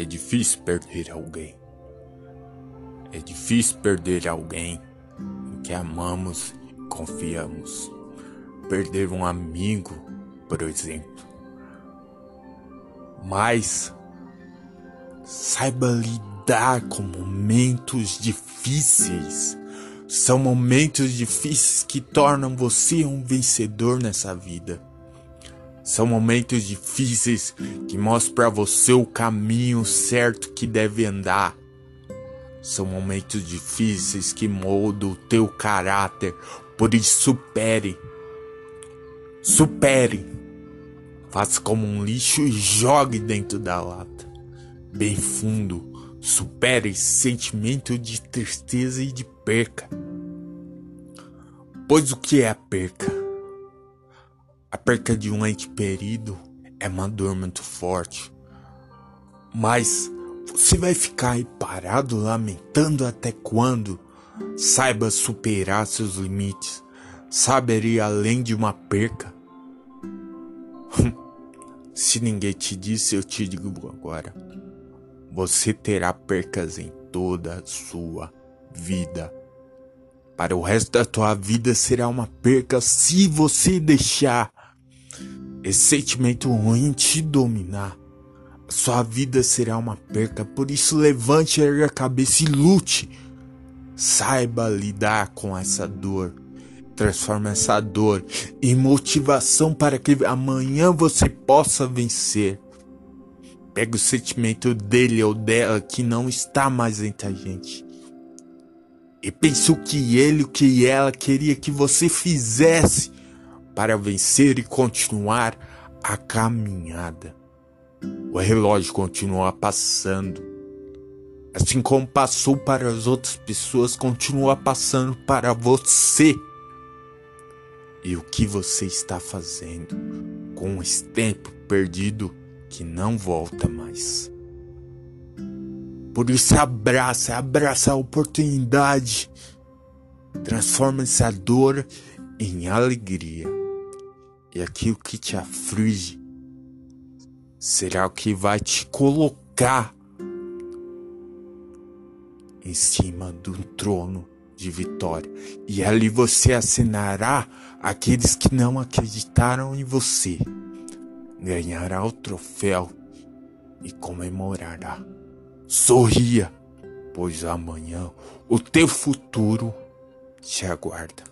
É difícil perder alguém. É difícil perder alguém em que amamos e confiamos. Perder um amigo, por exemplo. Mas saiba lidar com momentos difíceis. São momentos difíceis que tornam você um vencedor nessa vida. São momentos difíceis que mostram para você o caminho certo que deve andar. São momentos difíceis que moldam o teu caráter. Por isso, supere. Supere. Faça como um lixo e jogue dentro da lata. Bem fundo. Supere esse sentimento de tristeza e de perca. Pois o que é a perca? Perca de um ente querido é uma dor muito forte. Mas você vai ficar aí parado lamentando até quando? Saiba superar seus limites. Saber ir além de uma perca. Se ninguém te disse, eu te digo agora. Você terá percas em toda a sua vida. Para o resto da tua vida será uma perca se você deixar esse sentimento ruim te dominar, sua vida será uma perca. Por isso, levante a cabeça e lute. Saiba lidar com essa dor. Transforme essa dor em motivação para que amanhã você possa vencer. Pega o sentimento dele ou dela que não está mais entre a gente. E pense o que ele, o que ela queria que você fizesse para vencer e continuar a caminhada. O relógio continua passando. Assim como passou para as outras pessoas, continua passando para você. E o que você está fazendo com esse tempo perdido que não volta mais? Por isso abraça, abraça a oportunidade. Transforma essa dor em alegria e aquilo que te aflige será o que vai te colocar em cima do trono de vitória. E ali você assinará aqueles que não acreditaram em você. Ganhará o troféu e comemorará. Sorria, pois amanhã o teu futuro te aguarda.